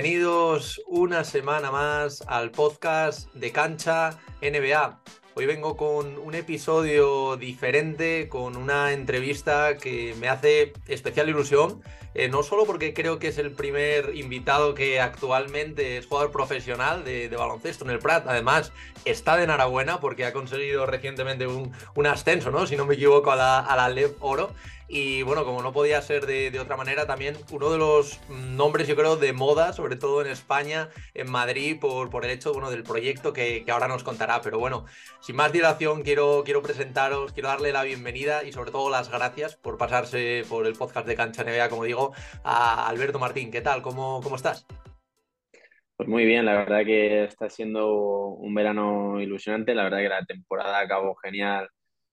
bienvenidos una semana más al podcast de Cancha NBA. Hoy vengo con un episodio diferente, con una entrevista que me hace especial ilusión, eh, no solo porque creo que es el primer invitado que actualmente es jugador profesional de, baloncesto en el Prat, además está de enhorabuena porque ha conseguido recientemente un, ascenso, ¿no? si no me equivoco, a la, a la LEV Oro. Y bueno, como no podía ser de, otra manera, también uno de los nombres, yo creo, de moda, sobre todo en España, en Madrid, por, el hecho bueno, del proyecto que, ahora nos contará. Pero bueno, sin más dilación, quiero, presentaros, quiero darle la bienvenida y sobre todo las gracias por pasarse por el podcast de Cancha NBA, como digo, a Alberto Martín. ¿Qué tal? ¿Cómo, cómo estás? Pues muy bien, la verdad que está siendo un verano ilusionante, la verdad que la temporada acabó genial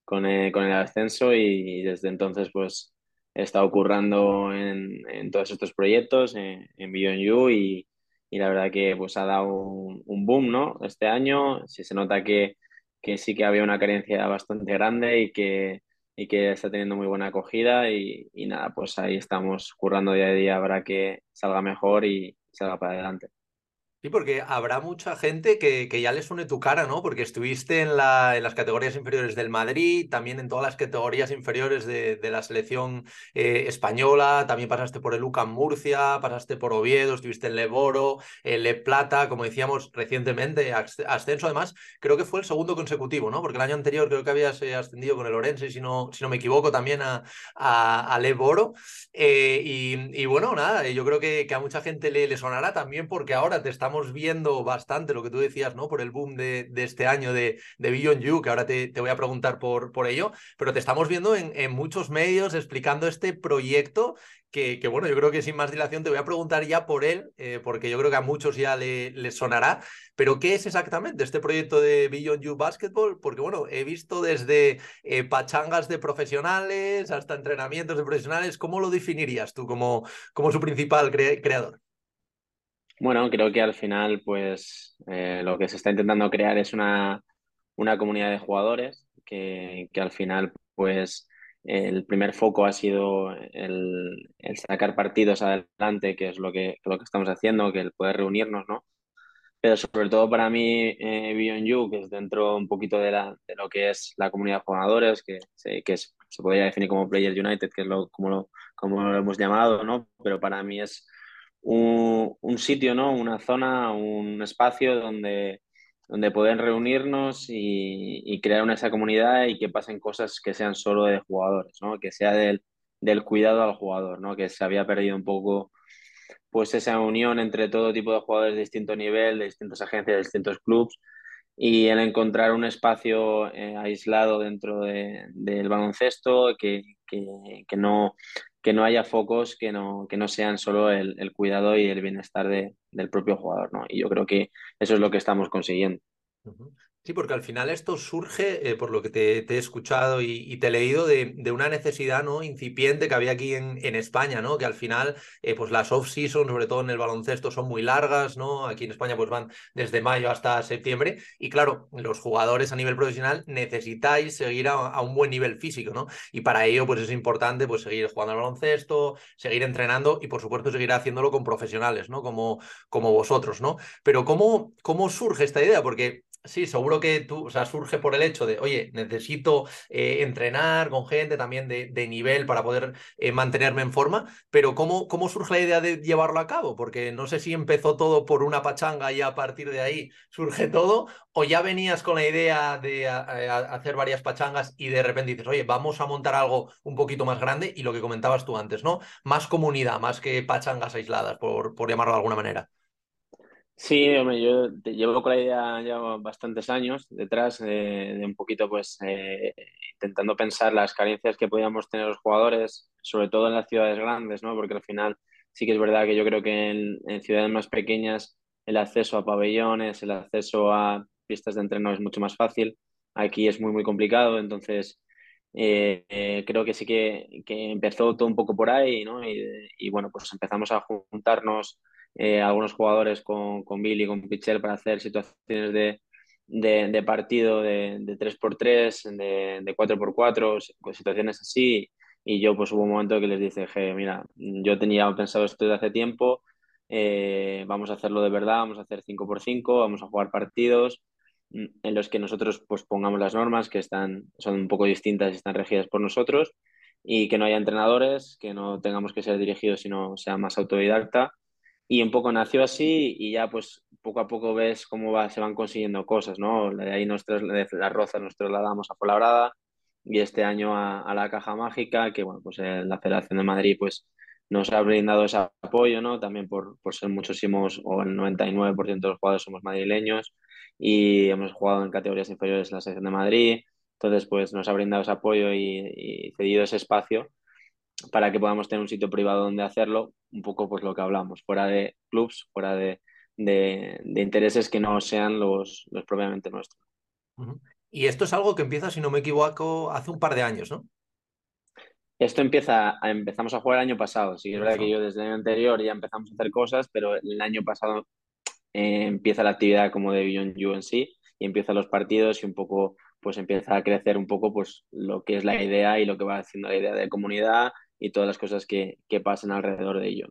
con el, con el ascenso y, desde entonces pues he estado currando en, en todos estos proyectos, en, en You y, y, la verdad que pues ha dado un, un, boom, ¿no? Este año sí se nota que, que sí que había una carencia bastante grande y que, y que está teniendo muy buena acogida y, y nada, pues ahí estamos currando día a día para que salga mejor y salga para adelante. Sí, porque habrá mucha gente que, que, ya le suene tu cara, ¿no? Porque estuviste en, la, en, las categorías inferiores del Madrid, también en todas las categorías inferiores de, de la selección eh, española, también pasaste por el UCAM Murcia, pasaste por Oviedo, estuviste en Leboro, en Le Plata, como decíamos recientemente, ascenso además, creo que fue el segundo consecutivo, ¿no? Porque el año anterior creo que habías eh, ascendido con el Orense, si no, si no me equivoco, también a, a, a. Eh, y, y, bueno, nada, yo creo que, que a mucha gente le, le sonará también porque ahora te estamos viendo bastante lo que tú decías, ¿no? Por el boom de, este año de, de Beyond You, que ahora te, te, voy a preguntar por, por ello, pero te estamos viendo en, muchos medios explicando este proyecto que, bueno, yo creo que sin más dilación te voy a preguntar ya por él, eh, porque yo creo que a muchos ya le sonará, pero ¿qué es exactamente este proyecto de Beyond You Basketball? Porque bueno, he visto desde eh, pachangas de profesionales hasta entrenamientos de profesionales, ¿cómo lo definirías tú como, como su principal cre creador? Bueno, creo que al final, pues eh, lo que se está intentando crear es una, una comunidad de jugadores que, que, al final, pues el primer foco ha sido el, el, sacar partidos adelante, que es lo que, lo que estamos haciendo, que el poder reunirnos, ¿no? Pero sobre todo para mí, eh, Beyond You, que es dentro un poquito de, la, de lo que es la comunidad de jugadores, que, que es, se podría definir como Players United, que es lo, como, lo, como lo hemos llamado, ¿no? Pero para mí es un, sitio, ¿no? Una zona, un espacio donde, donde poder reunirnos y, crear una, esa comunidad y que pasen cosas que sean solo de jugadores, ¿no? Que sea del, del cuidado al jugador, ¿no? Que se había perdido un poco pues esa unión entre todo tipo de jugadores de distinto nivel, de distintas agencias, de distintos clubes, y el encontrar un espacio eh, aislado dentro de, del baloncesto que, que, que, no, que no haya focos que no, que no sean solo el, el cuidado y el bienestar de, del propio jugador, ¿no? Y yo creo que eso es lo que estamos consiguiendo. Sí, porque al final esto surge, eh, por lo que te, he escuchado y, te he leído, de, una necesidad ¿no? incipiente que había aquí en, en España, ¿no? Que al final, eh, pues las off-season, sobre todo en el baloncesto, son muy largas, ¿no? Aquí en España, pues van desde mayo hasta septiembre. Y claro, los jugadores a nivel profesional necesitáis seguir a, a un buen nivel físico, ¿no? Y para ello, pues es importante pues seguir jugando al baloncesto, seguir entrenando y, por supuesto, seguir haciéndolo con profesionales, ¿no? Como, como vosotros, ¿no? Pero ¿cómo, ¿cómo surge esta idea? Porque Sí, seguro que tú, o sea, surge por el hecho de, oye, necesito eh, entrenar con gente también de, de nivel para poder eh, mantenerme en forma, pero ¿cómo, ¿cómo surge la idea de llevarlo a cabo? Porque no sé si empezó todo por una pachanga y a partir de ahí surge todo, o ya venías con la idea de a hacer varias pachangas y de repente dices, oye, vamos a montar algo un poquito más grande y lo que comentabas tú antes, ¿no? Más comunidad, más que pachangas aisladas, por, por llamarlo de alguna manera. Sí, yo llevo con la idea ya bastantes años detrás de, de un poquito, pues, eh, intentando pensar las carencias que podíamos tener los jugadores, sobre todo en las ciudades grandes, ¿no? Porque al final sí que es verdad que yo creo que en, ciudades más pequeñas el acceso a pabellones, el acceso a pistas de entreno es mucho más fácil. Aquí es muy, muy complicado, entonces eh, eh, creo que sí que, que, empezó todo un poco por ahí, ¿no? Y, y bueno, pues empezamos a juntarnos eh, algunos jugadores con, con Billy, con Pichel para hacer situaciones de, de, de partido de, de 3x3, de, de 4x4, situaciones así. Y yo pues hubo un momento que les dije, mira, yo tenía pensado esto desde hace tiempo, eh, vamos a hacerlo de verdad, vamos a hacer 5 por 5 vamos a jugar partidos mm, en los que nosotros pues pongamos las normas que están, son un poco distintas y están regidas por nosotros y que no haya entrenadores, que no tengamos que ser dirigidos, sino sea más autodidacta. Y un poco nació así y ya pues poco a poco ves cómo va, se van consiguiendo cosas, ¿no? De ahí nos de las rozas nos trasladamos a Fuenlabrada y este año a, a, la Caja Mágica, que bueno, pues eh, la Federación de Madrid pues nos ha brindado ese apoyo, ¿no? También por, por ser muchísimos, o el 99% de los jugadores somos madrileños y hemos jugado en categorías inferiores en la selección de Madrid. Entonces, pues nos ha brindado ese apoyo y, cedido ese espacio para que podamos tener un sitio privado donde hacerlo, un poco pues lo que hablamos, fuera de clubs, fuera de, de, intereses que no sean los, los propiamente nuestros. Y esto es algo que empieza, si no me equivoco, hace un par de años, ¿no? Esto empieza, empezamos a jugar el año pasado. Sí, es verdad que yo desde el año anterior ya empezamos a hacer cosas, pero el año pasado eh, empieza la actividad como de Beyond UNC y empiezan los partidos y un poco, pues empieza a crecer un poco pues lo que es la idea y lo que va haciendo la idea de comunidad y todas las cosas que, que pasan alrededor de ello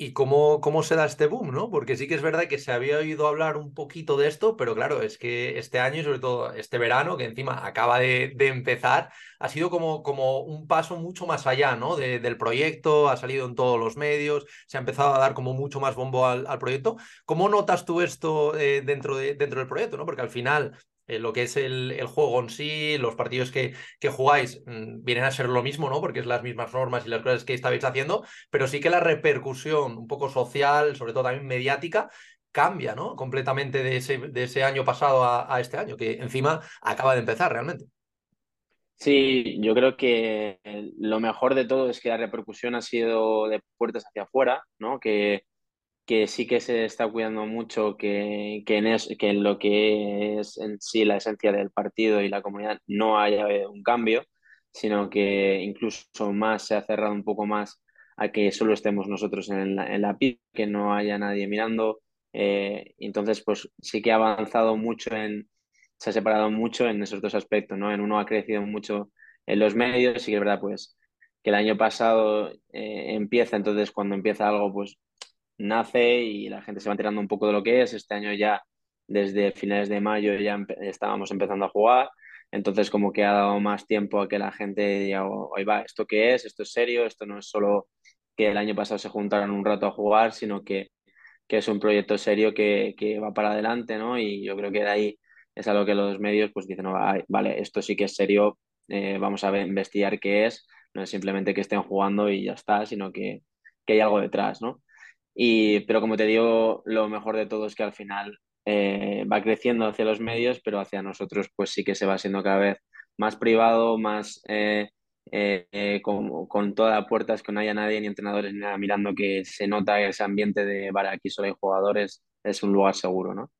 y cómo, cómo se da este boom, ¿no? Porque sí que es verdad que se había oído hablar un poquito de esto, pero claro, es que este año y sobre todo este verano, que encima acaba de, empezar, ha sido como, como, un paso mucho más allá, ¿no? del proyecto, ha salido en todos los medios, se ha empezado a dar como mucho más bombo al, proyecto. ¿Cómo notas tú esto eh, dentro, de, dentro del proyecto, ¿no? Porque al final eh, lo que es el, juego en sí, los partidos que, que jugáis mm, vienen a ser lo mismo, ¿no? Porque es las mismas normas y las cosas que estabais haciendo, pero sí que la repercusión un poco social, sobre todo también mediática, cambia, ¿no? Completamente de ese, de ese año pasado a, este año, que encima acaba de empezar realmente. Sí, yo creo que lo mejor de todo es que la repercusión ha sido de puertas hacia afuera, ¿no? Que que sí que se está cuidando mucho que, que, en que en lo que es en sí la esencia del partido y la comunidad no haya un cambio, sino que incluso más se ha cerrado un poco más a que solo estemos nosotros en la, en la que no haya nadie mirando. Eh, entonces, pues sí que ha avanzado mucho en, se ha separado mucho en esos dos aspectos, ¿no? En uno ha crecido mucho en los medios, y que es verdad, pues, que el año pasado eh, empieza, entonces cuando empieza algo, pues nace y la gente se va enterando un poco de lo que es. Este año ya, desde finales de mayo, ya estábamos empezando a jugar. Entonces, como que ha dado más tiempo a que la gente diga, hoy va, ¿esto qué es? ¿Esto es serio? Esto no es solo que el año pasado se juntaron un rato a jugar, sino que, que es un proyecto serio que, que, va para adelante, ¿no? Y yo creo que de ahí es algo que los medios pues dicen, vale, esto sí que es serio, eh, vamos a investigar qué es, no es simplemente que estén jugando y ya está, sino que, que hay algo detrás, ¿no? Y, pero como te digo, lo mejor de todo es que al final eh, va creciendo hacia los medios, pero hacia nosotros pues sí que se va siendo cada vez más privado, más eh, eh, con, con todas puertas, que no haya nadie, ni entrenadores, ni nada, mirando que se nota ese ambiente de, vale, aquí solo hay jugadores, es un lugar seguro, ¿no?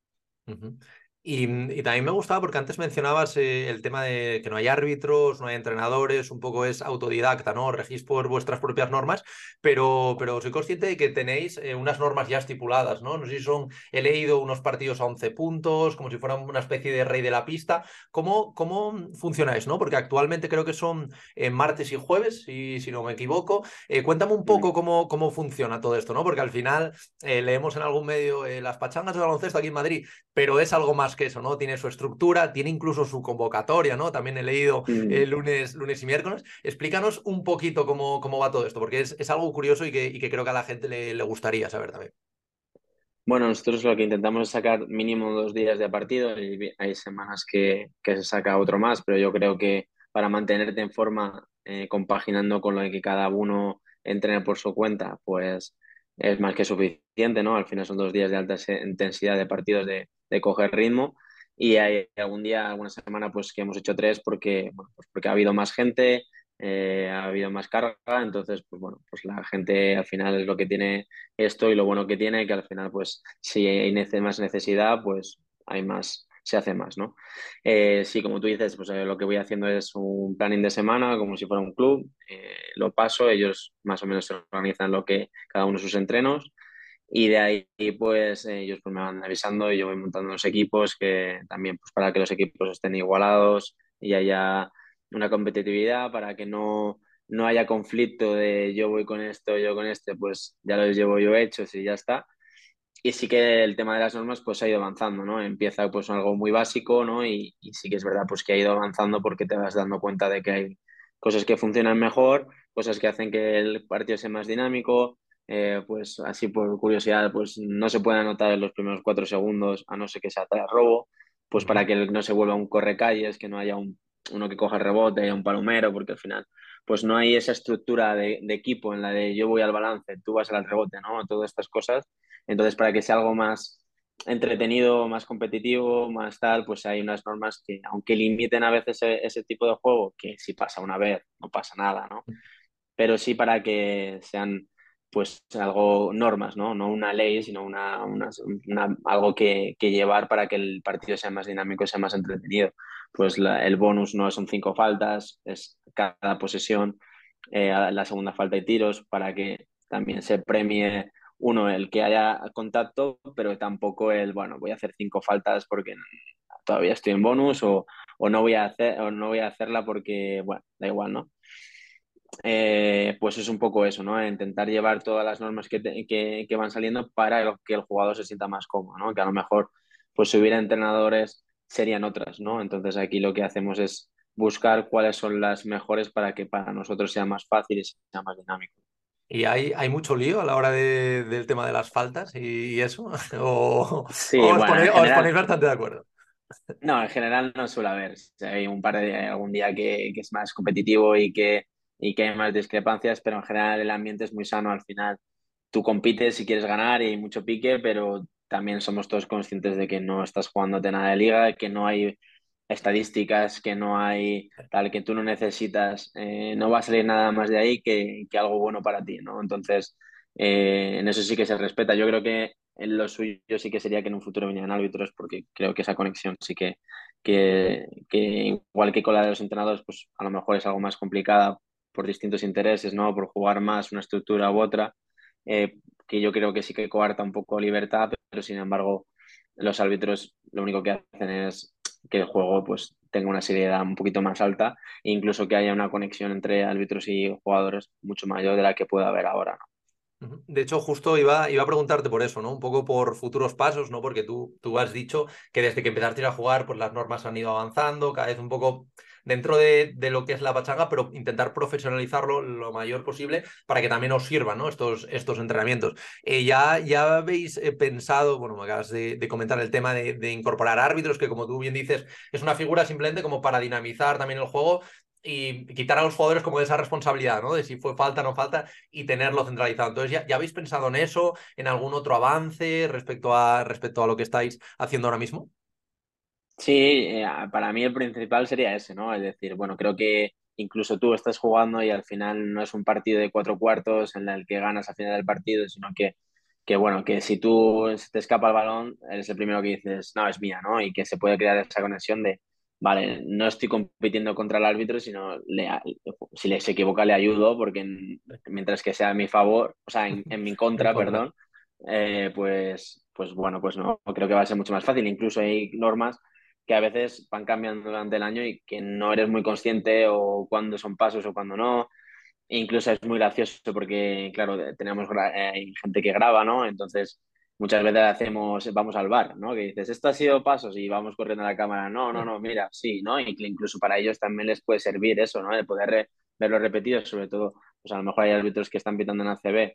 Y, también me gustaba porque antes mencionabas eh, el tema de que no hay árbitros, no hay entrenadores, un poco es autodidacta, ¿no? Regís por vuestras propias normas, pero, pero soy consciente de que tenéis eh, unas normas ya estipuladas, ¿no? No sé si son, he leído unos partidos a 11 puntos, como si fueran una especie de rey de la pista. ¿Cómo, cómo funcionáis, no? Porque actualmente creo que son eh, martes y jueves, si, si no me equivoco. cuéntame un poco cómo, cómo funciona todo esto, ¿no? Porque al final leemos en algún medio las pachangas de baloncesto aquí en Madrid, pero es algo más que eso, ¿no? Tiene su estructura, tiene incluso su convocatoria, ¿no? También he leído el mm. lunes, lunes y miércoles. Explícanos un poquito cómo, cómo va todo esto, porque es, es algo curioso y que, y que, creo que a la gente le, le, gustaría saber también. Bueno, nosotros lo que intentamos es sacar mínimo dos días de partido y hay semanas que, que se saca otro más, pero yo creo que para mantenerte en forma, eh, compaginando con lo de que cada uno entrene por su cuenta, pues es más que suficiente, ¿no? Al final son dos días de alta intensidad de partidos de, de coger ritmo y hay algún día, alguna semana, pues que hemos hecho tres porque, pues porque ha habido más gente, eh, ha habido más carga, entonces, pues bueno, pues la gente al final es lo que tiene esto y lo bueno que tiene, que al final, pues si hay más necesidad, pues hay más, se hace más, ¿no? Eh, sí, como tú dices, pues eh, lo que voy haciendo es un planning de semana, como si fuera un club, lo paso, ellos más o menos se organizan lo que cada uno de sus entrenos y de ahí pues ellos pues me van avisando y yo voy montando los equipos que también pues para que los equipos estén igualados y haya una competitividad para que no, no haya conflicto de yo voy con esto, yo con este, pues ya los llevo yo hechos y ya está. y sí que el tema de las normas pues ha ido avanzando, ¿no? Empieza pues algo muy básico, ¿no? Y, y, sí que es verdad pues que ha ido avanzando porque te vas dando cuenta de que hay cosas que funcionan mejor, cosas que hacen que el partido sea más dinámico, eh, pues así por curiosidad, pues no se puede anotar en los primeros cuatro segundos a no ser que sea tras robo, pues para que no se vuelva un correcalles, que no haya un, uno que coja el rebote, haya un palomero, porque al final pues no hay esa estructura de, de, equipo en la de yo voy al balance, tú vas al rebote, ¿no? Todas estas cosas. Entonces, para que sea algo más entretenido, más competitivo, más tal, pues hay unas normas que, aunque limiten a veces ese, ese tipo de juego, que si pasa una vez, no pasa nada, ¿no? Pero sí para que sean pues algo normas, ¿no? No una ley, sino una, una, algo que, llevar para que el partido sea más dinámico sea más entretenido. Pues la, el bonus no son cinco faltas, es cada posesión, eh, la segunda falta y tiros, para que también se premie uno el que haya contacto, pero tampoco el, bueno, voy a hacer cinco faltas porque todavía estoy en bonus o, o no voy a hacer o no voy a hacerla porque, bueno, da igual, ¿no? Eh, pues es un poco eso, ¿no? Intentar llevar todas las normas que, te, que, que, van saliendo para que el jugador se sienta más cómodo, ¿no? Que a lo mejor, pues si hubiera entrenadores, serían otras, ¿no? Entonces aquí lo que hacemos es buscar cuáles son las mejores para que para nosotros sea más fácil y sea más dinámico. ¿Y hay, hay mucho lío a la hora de, del tema de las faltas y, eso? ¿O, sí, o, os, bueno, ponéis, general, os, ponéis, bastante de acuerdo? No, en general no suele haber. Hay un par de algún día que, que es más competitivo y que y que hay más discrepancias, pero en general el ambiente es muy sano al final. Tú compites si quieres ganar y hay mucho pique, pero también somos todos conscientes de que no estás jugándote nada de liga, que no hay estadísticas, que no hay tal, que tú no necesitas, eh, no va a salir nada más de ahí que, que algo bueno para ti, ¿no? Entonces, eh, en eso sí que se respeta. Yo creo que en lo suyo sí que sería que en un futuro vinieran árbitros, porque creo que esa conexión sí que, que, que igual que con la de los entrenadores, pues a lo mejor es algo más complicada por distintos intereses, ¿no? Por jugar más una estructura u otra, eh, que yo creo que sí que coarta un poco libertad, pero sin embargo los árbitros lo único que hacen es que el juego pues tenga una seriedad un poquito más alta e incluso que haya una conexión entre árbitros y jugadores mucho mayor de la que puede haber ahora. De hecho, justo iba, iba a preguntarte por eso, ¿no? Un poco por futuros pasos, ¿no? Porque tú, tú has dicho que desde que empezaste a jugar, pues las normas han ido avanzando, cada vez un poco dentro de, de, lo que es la pachanga, pero intentar profesionalizarlo lo mayor posible para que también os sirvan ¿no? estos, estos entrenamientos. Eh, ya, ¿Ya habéis eh, pensado, bueno, me acabas de, comentar el tema de, de, incorporar árbitros, que como tú bien dices, es una figura simplemente como para dinamizar también el juego, y quitar a los jugadores como de esa responsabilidad, ¿no? De si fue falta o no falta y tenerlo centralizado. Entonces, ¿ya, ¿ya, habéis pensado en eso, en algún otro avance respecto a, respecto a lo que estáis haciendo ahora mismo? Sí, eh, para mí el principal sería ese, ¿no? Es decir, bueno, creo que incluso tú estás jugando y al final no es un partido de cuatro cuartos en el que ganas al final del partido, sino que, que bueno, que si tú te escapa el balón, eres el primero que dices, no, es mía, ¿no? Y que se puede crear esa conexión de, vale, no estoy compitiendo contra el árbitro, sino le, si le se equivoca le ayudo, porque en, mientras que sea a mi favor, o sea, en, en mi contra, perdón, eh, pues, pues bueno, pues no, creo que va a ser mucho más fácil. Incluso hay normas que a veces van cambiando durante el año y que no eres muy consciente o cuándo son pasos o cuándo no. E incluso es muy gracioso porque, claro, tenemos eh, gente que graba, ¿no? Entonces, muchas veces hacemos, vamos al bar, ¿no? Que dices, esto ha sido pasos y vamos corriendo a la cámara. No, no, no, mira, sí, ¿no? Y incluso para ellos también les puede servir eso, ¿no? De poder verlo repetido, sobre todo, pues a lo mejor hay árbitros que están pitando en ACB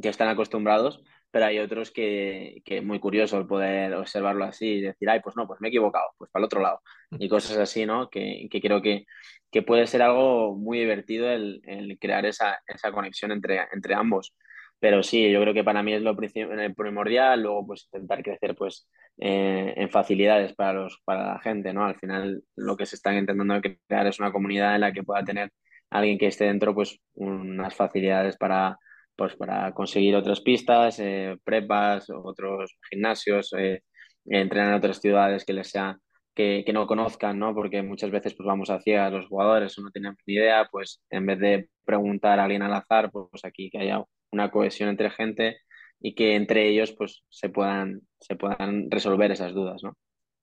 que están acostumbrados, pero hay otros que, que muy curioso el poder observarlo así y decir, ay, pues no, pues me he equivocado, pues para el otro lado. Y cosas así, ¿no? Que, que creo que, que, puede ser algo muy divertido el, el crear esa, esa conexión entre, entre ambos. Pero sí, yo creo que para mí es lo primordial, luego pues intentar crecer pues eh, en facilidades para, los, para la gente, ¿no? Al final lo que se están intentando crear es una comunidad en la que pueda tener alguien que esté dentro pues unas facilidades para pues para conseguir otras pistas, eh, prepas, otros gimnasios, eh, entrenar en otras ciudades que les sea que, que, no conozcan, ¿no? Porque muchas veces pues vamos hacia los jugadores o no tienen ni idea, pues en vez de preguntar a alguien al azar, pues, aquí que haya una cohesión entre gente y que entre ellos pues se puedan, se puedan resolver esas dudas, ¿no?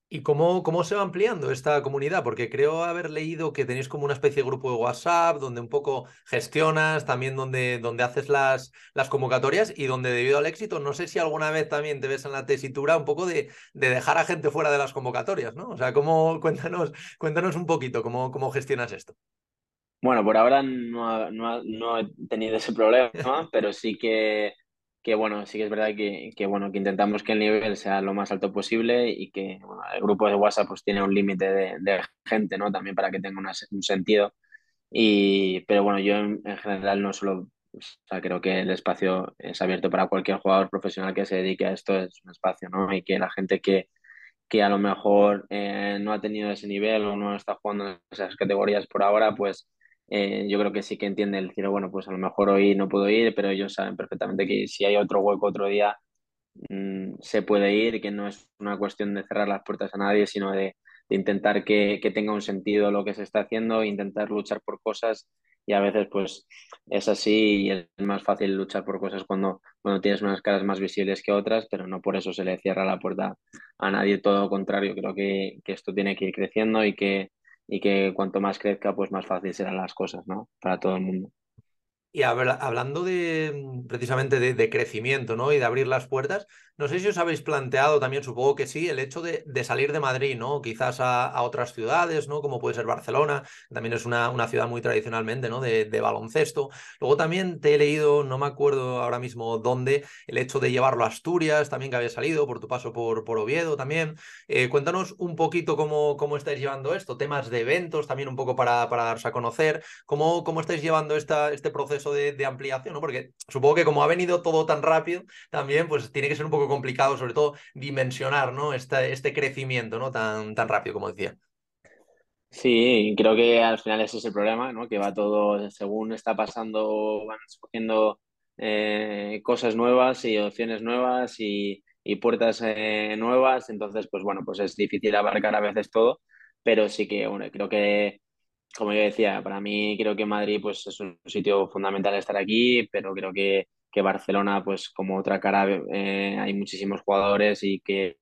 ¿Y cómo, cómo se va ampliando esta comunidad? Porque creo haber leído que tenéis como una especie de grupo de WhatsApp donde un poco gestionas, también donde, donde haces las, las convocatorias y donde debido al éxito, no sé si alguna vez también te ves en la tesitura un poco de, de dejar a gente fuera de las convocatorias, ¿no? O sea, ¿cómo, cuéntanos, cuéntanos un poquito cómo, cómo gestionas esto. Bueno, por ahora no, no, no he tenido ese problema, pero sí que que bueno, sí que es verdad que, que, bueno, que intentamos que el nivel sea lo más alto posible y que bueno, el grupo de WhatsApp pues tiene un límite de, de, gente, ¿no? También para que tenga una, un sentido. Y, pero bueno, yo en, en, general no solo, o sea, creo que el espacio es abierto para cualquier jugador profesional que se dedique a esto, es un espacio, ¿no? Y que la gente que, que a lo mejor eh, no ha tenido ese nivel o no está jugando en esas categorías por ahora, pues eh, yo creo que sí que entiende el decir, bueno, pues a lo mejor hoy no puedo ir, pero ellos saben perfectamente que si hay otro hueco otro día, mmm, se puede ir que no es una cuestión de cerrar las puertas a nadie, sino de, de intentar que, que, tenga un sentido lo que se está haciendo, intentar luchar por cosas y a veces pues es así y es más fácil luchar por cosas cuando, cuando tienes unas caras más visibles que otras, pero no por eso se le cierra la puerta a nadie, todo lo contrario, creo que, que esto tiene que ir creciendo y que y que cuanto más crezca, pues más fácil serán las cosas, ¿no? Para todo el mundo. Y habla, hablando de precisamente de, de, crecimiento, ¿no? Y de abrir las puertas, no sé si os habéis planteado también, supongo que sí, el hecho de, de salir de Madrid, ¿no? Quizás a, a, otras ciudades, ¿no? Como puede ser Barcelona, también es una, una ciudad muy tradicionalmente, ¿no? De, de, baloncesto. Luego también te he leído, no me acuerdo ahora mismo dónde, el hecho de llevarlo a Asturias, también que había salido por tu paso por, por Oviedo también. Eh, cuéntanos un poquito cómo, cómo estáis llevando esto, temas de eventos también un poco para, para darse a conocer, cómo, cómo estáis llevando esta, este proceso de, de ampliación, ¿no? Porque supongo que como ha venido todo tan rápido, también pues tiene que ser un poco complicado, sobre todo, dimensionar ¿no? este, este crecimiento ¿no? tan, tan rápido, como decía. Sí, creo que al final ese es el problema, ¿no? Que va todo, según está pasando, van escogiendo eh, cosas nuevas y opciones nuevas y, y puertas eh, nuevas, entonces, pues bueno, pues es difícil abarcar a veces todo, pero sí que, bueno, creo que, como yo decía, para mí creo que Madrid pues es un sitio fundamental estar aquí, pero creo que que Barcelona, pues como otra cara, eh, hay muchísimos jugadores y que,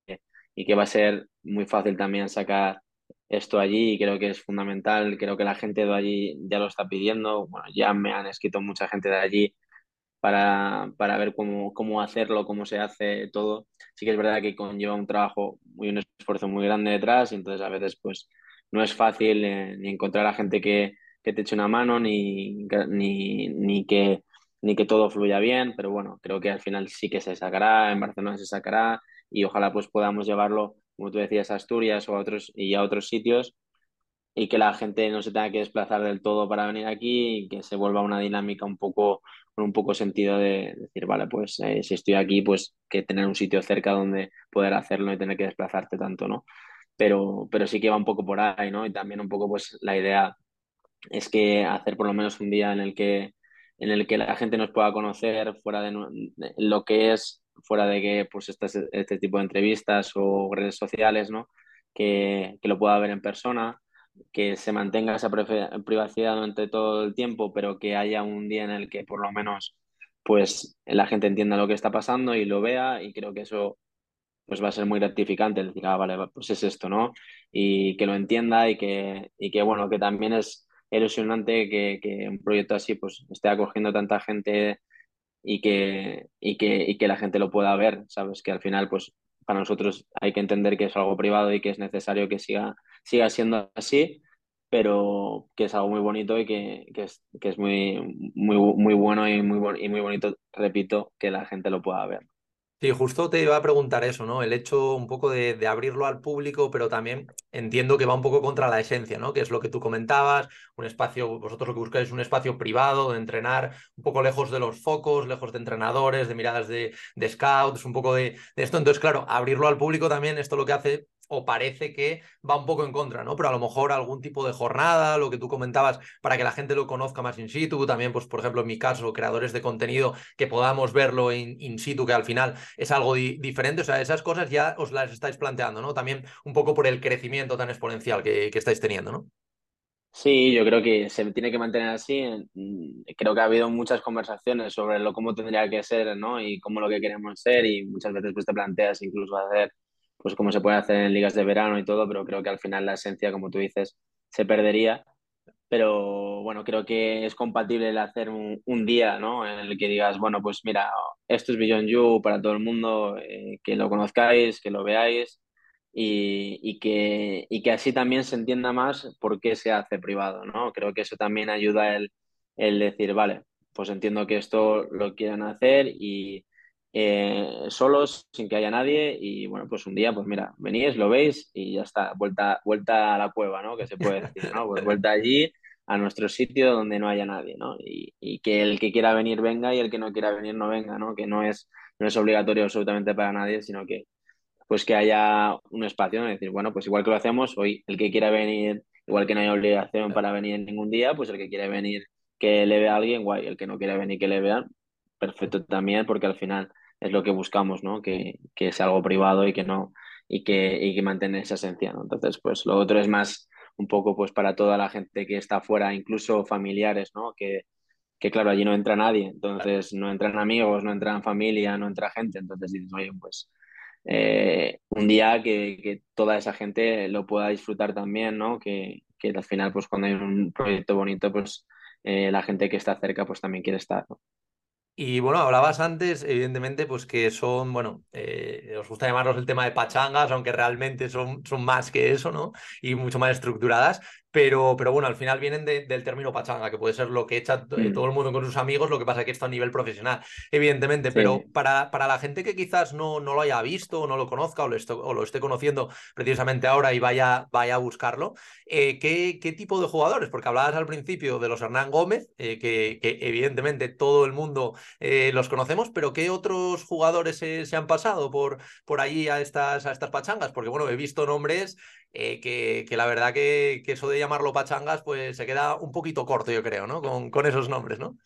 y que va a ser muy fácil también sacar esto allí y creo que es fundamental. Creo que la gente de allí ya lo está pidiendo. Bueno, ya me han escrito mucha gente de allí para, para ver cómo, cómo hacerlo, cómo se hace todo. Sí que es verdad que conlleva un trabajo y un esfuerzo muy grande detrás y entonces a veces pues no es fácil eh, ni encontrar a gente que, que te eche una mano ni, ni, ni que ni que todo fluya bien, pero bueno, creo que al final sí que se sacará, en Barcelona se sacará y ojalá pues podamos llevarlo, como tú decías, a Asturias o a otros, y a otros sitios y que la gente no se tenga que desplazar del todo para venir aquí y que se vuelva una dinámica un poco con un poco sentido de decir, vale, pues eh, si estoy aquí, pues que tener un sitio cerca donde poder hacerlo y tener que desplazarte tanto, ¿no? Pero, pero sí que va un poco por ahí, ¿no? Y también un poco pues la idea es que hacer por lo menos un día en el que en el que la gente nos pueda conocer fuera de, lo que es, fuera de que pues este, este tipo de entrevistas o redes sociales, ¿no? Que, que, lo pueda ver en persona, que se mantenga esa privacidad durante todo el tiempo, pero que haya un día en el que por lo menos pues la gente entienda lo que está pasando y lo vea y creo que eso pues va a ser muy gratificante decir, ah, vale, pues es esto, ¿no? Y que lo entienda y que, y que bueno, que también es ilusionante que, un proyecto así pues esté acogiendo tanta gente y que, y que, y que la gente lo pueda ver, ¿sabes? Que al final pues para nosotros hay que entender que es algo privado y que es necesario que siga, siga siendo así, pero que es algo muy bonito y que, que, es, que es muy, muy, muy bueno y muy, y muy bonito, repito, que la gente lo pueda ver. Sí, justo te iba a preguntar eso, ¿no? El hecho un poco de, abrirlo al público, pero también entiendo que va un poco contra la esencia, ¿no? Que es lo que tú comentabas, un espacio, vosotros lo que buscáis es un espacio privado de entrenar, un poco lejos de los focos, lejos de entrenadores, de miradas de, de scouts, un poco de, de, esto. Entonces, claro, abrirlo al público también, esto lo que hace o parece que va un poco en contra, ¿no? Pero a lo mejor algún tipo de jornada, lo que tú comentabas, para que la gente lo conozca más in situ, también, pues, por ejemplo, en mi caso, creadores de contenido, que podamos verlo in, in situ, que al final es algo di diferente, o sea, esas cosas ya os las estáis planteando, ¿no? También un poco por el crecimiento tan exponencial que, que estáis teniendo, ¿no? Sí, yo creo que se tiene que mantener así. Creo que ha habido muchas conversaciones sobre lo cómo tendría que ser, ¿no? Y cómo lo que queremos ser y muchas veces pues te planteas incluso hacer pues como se puede hacer en ligas de verano y todo, pero creo que al final la esencia, como tú dices, se perdería. Pero bueno, creo que es compatible el hacer un, día, ¿no? En el que digas, bueno, pues mira, esto es Beyond You para todo el mundo, eh, que lo conozcáis, que lo veáis y, que, así también se entienda más por qué se hace privado, ¿no? Creo que eso también ayuda el decir, vale, pues entiendo que esto lo quieran hacer y eh, solos, sin que haya nadie, y bueno, pues un día, pues mira, venís, lo veis y ya está, vuelta, vuelta a la cueva, ¿no? Que se puede decir, ¿no? Pues vuelta allí a nuestro sitio donde no haya nadie, ¿no? Y, y, que el que quiera venir venga y el que no quiera venir no venga, ¿no? Que no es, no es obligatorio absolutamente para nadie, sino que pues que haya un espacio, ¿no? decir, bueno, pues igual que lo hacemos, hoy el que quiera venir, igual que no hay obligación para venir ningún día, pues el que quiere venir que le vea a alguien, guay, el que no quiera venir que le vean, perfecto también, porque al final es lo que buscamos, ¿no? Que, que sea algo privado y que no, y que, y que mantenga esa esencia. Entonces, pues lo otro es más un poco pues para toda la gente que está fuera, incluso familiares, ¿no? Que, que claro, allí no entra nadie, entonces no entran amigos, no entran familia, no entra gente, entonces dices, oye, pues eh, un día que, que, toda esa gente lo pueda disfrutar también, ¿no? Que, que al final, pues cuando hay un proyecto bonito, pues eh, la gente que está cerca, pues también quiere estar. Y bueno, hablabas antes, evidentemente, pues que son, bueno, eh, os gusta llamarlos el tema de pachangas, aunque realmente son, son más que eso, ¿no? Y mucho más estructuradas. Pero, pero bueno, al final vienen de, del término pachanga, que puede ser lo que echa mm. todo el mundo con sus amigos, lo que pasa es que esto a nivel profesional, evidentemente. Sí. Pero para, para la gente que quizás no, no lo haya visto o no lo conozca o lo, esté, o lo esté conociendo precisamente ahora y vaya, vaya a buscarlo, eh, ¿qué, ¿qué, tipo de jugadores? Porque hablabas al principio de los Hernán Gómez, eh, que, que, evidentemente todo el mundo eh, los conocemos, pero ¿qué otros jugadores se, se han pasado por, por allí a estas, a estas pachangas? Porque bueno, he visto nombres eh, que, que, la verdad que, que, eso de llamarlo pachangas, pues se queda un poquito corto, yo creo, ¿no? Con, con esos nombres, ¿no?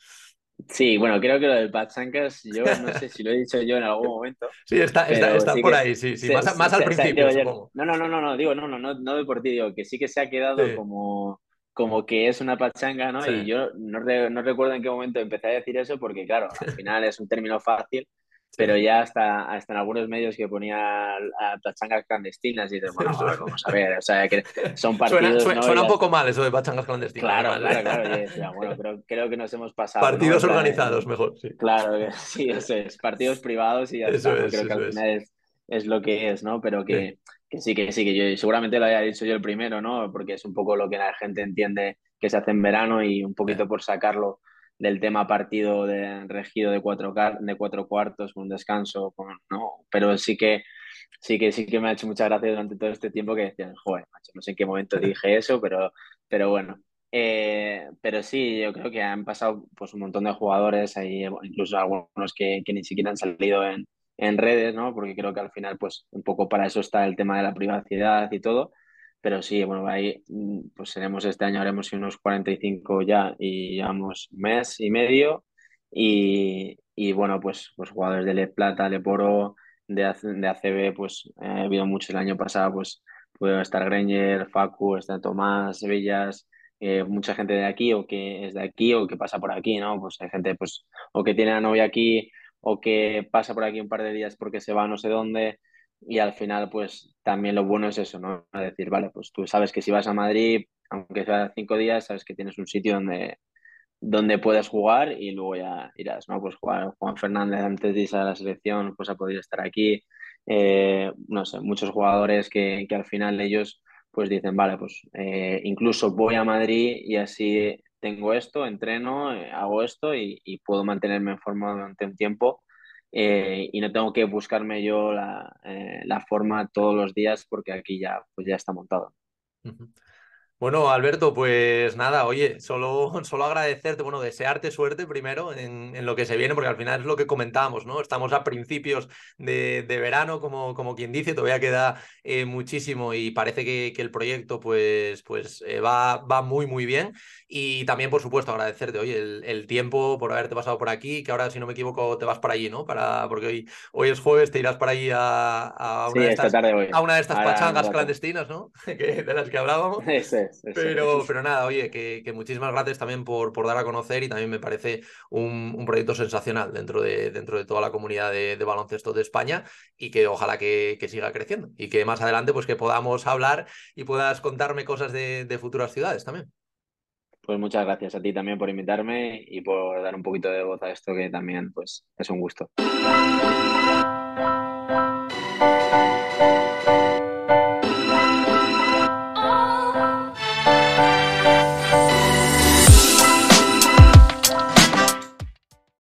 Sí, bueno, creo que lo del pachangas, yo no sé si lo he dicho yo en algún momento. Sí, está, está, está sí por ahí, sí, sí, se, más, más se, al principio. No, no, no, no, no, digo, no, no, no, no de por ti, digo, que sí que se ha quedado sí. como, como que es una pachanga, ¿no? Sí. Y yo no, re, no recuerdo en qué momento empecé a decir eso, porque claro, al final es un término fácil pero ya hasta, hasta en algunos medios que ponía a pachangas clandestinas y dices, bueno, a ver, vamos a ver, o sea, que son partidos... Suena, suena, ¿no? suena un poco mal eso de pachangas clandestinas. Claro, claro, claro, y decía, bueno, creo, creo, que nos hemos pasado. Partidos ¿no? organizados, mejor, sí. Claro, sí, eso es, partidos privados y ya eso está, es, creo que al final es. es, lo que es, ¿no? Pero que sí. que sí, que sí, que yo seguramente lo haya dicho yo el primero, ¿no? Porque es un poco lo que la gente entiende que se hace en verano y un poquito por sacarlo del tema partido de, regido de cuatro, de cuatro cuartos con un descanso, ¿no? pero sí que, sí que sí que me ha hecho mucha gracia durante todo este tiempo que decían, joder, macho, no sé en qué momento dije eso, pero, pero bueno. Eh, pero sí, yo creo que han pasado pues, un montón de jugadores, ahí, incluso algunos que, que ni siquiera han salido en, en redes, ¿no? porque creo que al final pues un poco para eso está el tema de la privacidad y todo pero sí, bueno, ahí pues seremos este año, haremos unos 45 ya y llevamos mes y medio. Y, y bueno, pues, pues jugadores de Le Plata, Le Poro, de, de ACB, pues eh, ha habido muchos el año pasado, pues puede estar Greñer, Facu, está Tomás, Villas, eh, mucha gente de aquí o que es de aquí o que pasa por aquí, ¿no? Pues hay gente, pues, o que tiene a novia aquí o que pasa por aquí un par de días porque se va no sé dónde y al final pues también lo bueno es eso, ¿no? Decir, vale, pues tú sabes que si vas a Madrid, aunque sea cinco días, sabes que tienes un sitio donde, donde puedes jugar y luego ya irás, ¿no? Pues Juan, Juan Fernández antes de irse a la selección pues ha podido estar aquí, eh, no sé, muchos jugadores que, que, al final ellos pues dicen, vale, pues eh, incluso voy a Madrid y así tengo esto, entreno, eh, hago esto y, y puedo mantenerme en forma durante un tiempo eh, y no tengo que buscarme yo la, eh, la, forma todos los días porque aquí ya, pues ya está montado. Bueno, Alberto, pues nada, oye, solo, solo agradecerte, bueno, desearte suerte primero en, en, lo que se viene, porque al final es lo que comentábamos, ¿no? Estamos a principios de, de verano, como, como quien dice, todavía queda eh, muchísimo y parece que, que, el proyecto pues, pues eh, va, va muy, muy bien. Y también, por supuesto, agradecerte, oye, el, el, tiempo por haberte pasado por aquí, que ahora, si no me equivoco, te vas para allí, ¿no? Para, porque hoy, hoy es jueves, te irás para allí a, a, una, sí, de estas, a una de estas pachangas clandestinas, ¿no? de las que hablábamos. Sí. Pero, pero nada, oye, que, muchísimas gracias también por, por dar a conocer y también me parece un, proyecto sensacional dentro de, dentro de toda la comunidad de, baloncesto de España y que ojalá que, siga creciendo y que más adelante pues que podamos hablar y puedas contarme cosas de, de futuras ciudades también. Pues muchas gracias a ti también por invitarme y por dar un poquito de voz a esto que también pues es un gusto.